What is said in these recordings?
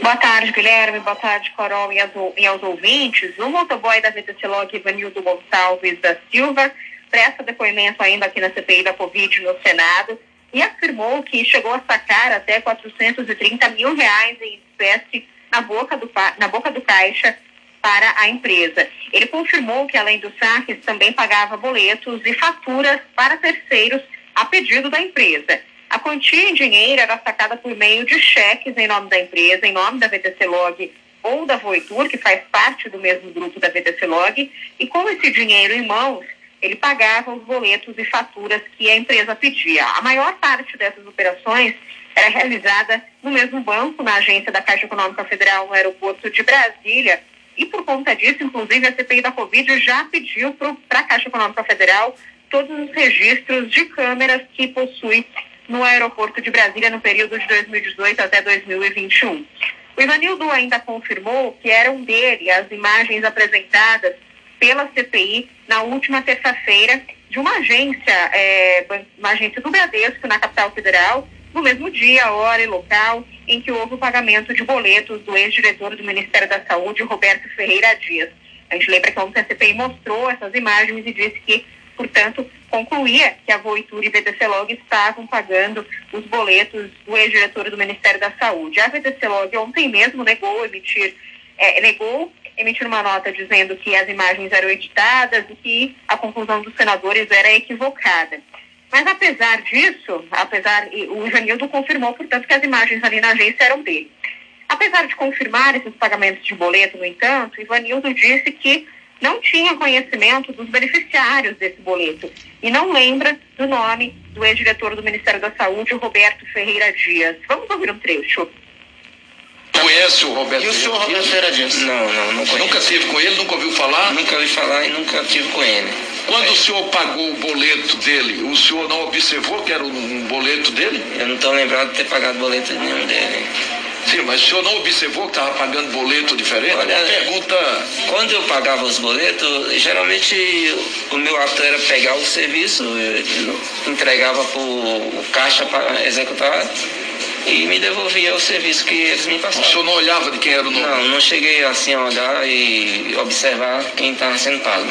Boa tarde, Guilherme. Boa tarde, Corol e, as, e aos ouvintes. O motoboy da VTC Log, Ivanildo Gonçalves da Silva, presta depoimento ainda aqui na CPI da Covid no Senado e afirmou que chegou a sacar até 430 mil reais em espécie na boca do, na boca do caixa para a empresa. Ele confirmou que, além dos saques, também pagava boletos e faturas para terceiros a pedido da empresa. A quantia em dinheiro era sacada por meio de cheques em nome da empresa, em nome da VTC Log ou da Voitur, que faz parte do mesmo grupo da VTC Log, e com esse dinheiro em mãos, ele pagava os boletos e faturas que a empresa pedia. A maior parte dessas operações era realizada no mesmo banco, na agência da Caixa Econômica Federal no aeroporto de Brasília, e por conta disso, inclusive, a CPI da Covid já pediu para a Caixa Econômica Federal todos os registros de câmeras que possui no aeroporto de Brasília no período de 2018 até 2021. O Ivanildo ainda confirmou que eram dele as imagens apresentadas pela CPI na última terça-feira de uma agência, é, uma agência do Bradesco na capital federal, no mesmo dia, hora e local em que houve o pagamento de boletos do ex-diretor do Ministério da Saúde, Roberto Ferreira Dias. A gente lembra que ontem a CPI mostrou essas imagens e disse que, portanto, concluía que a Voitur e VTC Log estavam pagando os boletos do ex-diretor do Ministério da Saúde. A VTC Log ontem mesmo negou emitir, é, negou emitir uma nota dizendo que as imagens eram editadas e que a conclusão dos senadores era equivocada. Mas apesar disso, apesar o Ivanildo confirmou, portanto, que as imagens ali na agência eram dele. Apesar de confirmar esses pagamentos de boleto, no entanto, Ivanildo disse que não tinha conhecimento dos beneficiários desse boleto e não lembra do nome do ex-diretor do Ministério da Saúde, Roberto Ferreira Dias. Vamos ouvir um trecho. Conhece o Roberto E o senhor Roberto Ferreira Dias? Não, não, não conheço. Nunca tive com ele, nunca ouviu falar? Nunca ouvi falar e nunca tive com ele. Quando o senhor pagou o boleto dele, o senhor não observou que era um boleto dele? Eu não estou lembrado de ter pagado boleto nenhum dele. Sim, mas o senhor não observou que estava pagando boleto diferente? Olha, Uma pergunta. Quando eu pagava os boletos, geralmente o meu ato era pegar o serviço, eu entregava para o caixa para executar e me devolvia o serviço que eles me O passavam. senhor não olhava de quem era o nome? Não, não cheguei assim a olhar e observar quem estava sendo pago.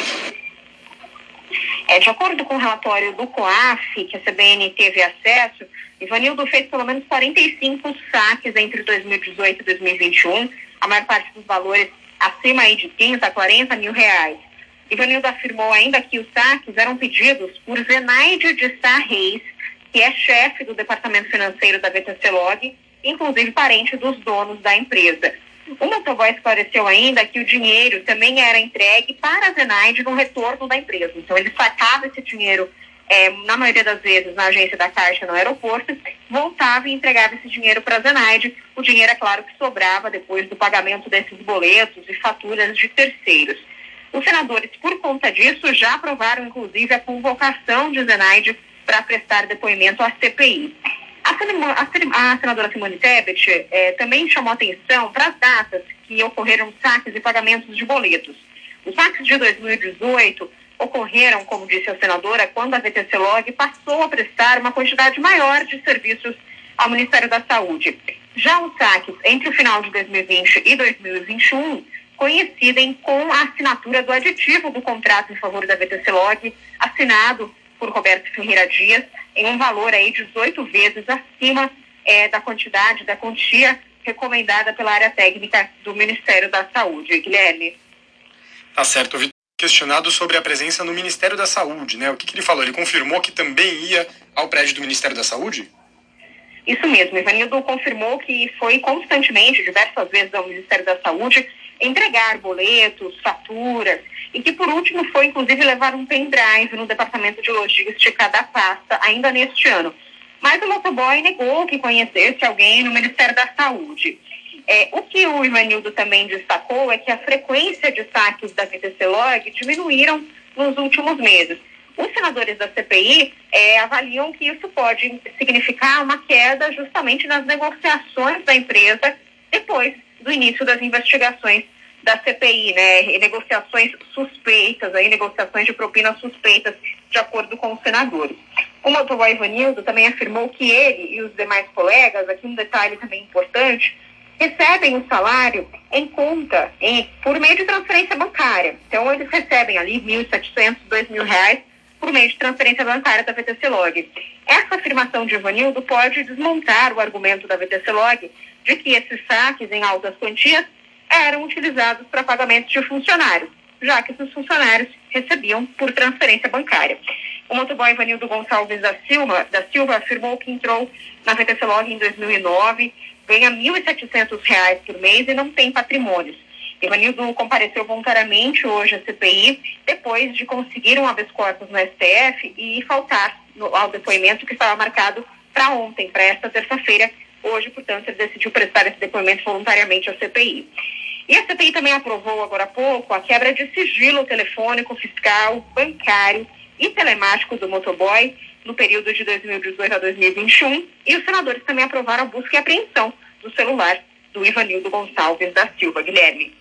É, de acordo com o relatório do COAF, que a CBN teve acesso, Ivanildo fez pelo menos 45 saques entre 2018 e 2021, a maior parte dos valores acima aí de 30 a 40 mil reais. Ivanildo afirmou ainda que os saques eram pedidos por Zenaide de Sá Reis, que é chefe do departamento financeiro da VTC Log, inclusive parente dos donos da empresa. O motoboy esclareceu ainda que o dinheiro também era entregue para a Zenaide no retorno da empresa. Então, ele sacava esse dinheiro, eh, na maioria das vezes, na agência da Caixa no aeroporto, voltava e entregava esse dinheiro para a Zenaide. O dinheiro, é claro, que sobrava depois do pagamento desses boletos e faturas de terceiros. Os senadores, por conta disso, já aprovaram, inclusive, a convocação de Zenaide para prestar depoimento à CPI. A, senadora Simone Tebet eh, também chamou atenção para as datas que ocorreram saques e pagamentos de boletos. Os saques de 2018 ocorreram, como disse a senadora, quando a VTC Log passou a prestar uma quantidade maior de serviços ao Ministério da Saúde. Já os saques entre o final de 2020 e 2021 coincidem com a assinatura do aditivo do contrato em favor da VTC Log, assinado por Roberto Ferreira Dias, em um valor aí 18 vezes acima eh, da quantidade, da quantia recomendada pela área técnica do Ministério da Saúde. Guilherme. Tá certo. Vitor questionado sobre a presença no Ministério da Saúde, né? O que, que ele falou? Ele confirmou que também ia ao prédio do Ministério da Saúde? Isso mesmo, Ivanildo confirmou que foi constantemente, diversas vezes, ao Ministério da Saúde entregar boletos, faturas, e que, por último, foi, inclusive, levar um pendrive no Departamento de Logística da pasta, ainda neste ano. Mas o motoboy negou que conhecesse alguém no Ministério da Saúde. É, o que o Ivanildo também destacou é que a frequência de saques da VTC Log diminuíram nos últimos meses. Os senadores da CPI é, avaliam que isso pode significar uma queda justamente nas negociações da empresa depois do início das investigações da CPI, né? Negociações suspeitas, aí, negociações de propinas suspeitas, de acordo com os senadores. O motoboy Ivanildo também afirmou que ele e os demais colegas, aqui um detalhe também importante, recebem o salário em conta, em, por meio de transferência bancária. Então, eles recebem ali R$ 1.700, 2.000 reais por meio de transferência bancária da VTC Log. Essa afirmação de Ivanildo pode desmontar o argumento da VTC Log de que esses saques em altas quantias eram utilizados para pagamentos de funcionários, já que esses funcionários recebiam por transferência bancária. O motoboy Ivanildo Gonçalves da Silva, da Silva afirmou que entrou na VTC Log em 2009, ganha R$ 1.700 por mês e não tem patrimônios. Ivanildo compareceu voluntariamente hoje à CPI, depois de conseguir um habeas corpus no STF e faltar no, ao depoimento que estava marcado para ontem, para esta terça-feira. Hoje, portanto, ele decidiu prestar esse depoimento voluntariamente à CPI. E a CPI também aprovou agora há pouco a quebra de sigilo telefônico, fiscal, bancário e telemático do motoboy no período de 2018 a 2021. E os senadores também aprovaram a busca e apreensão do celular do Ivanildo Gonçalves da Silva. Guilherme.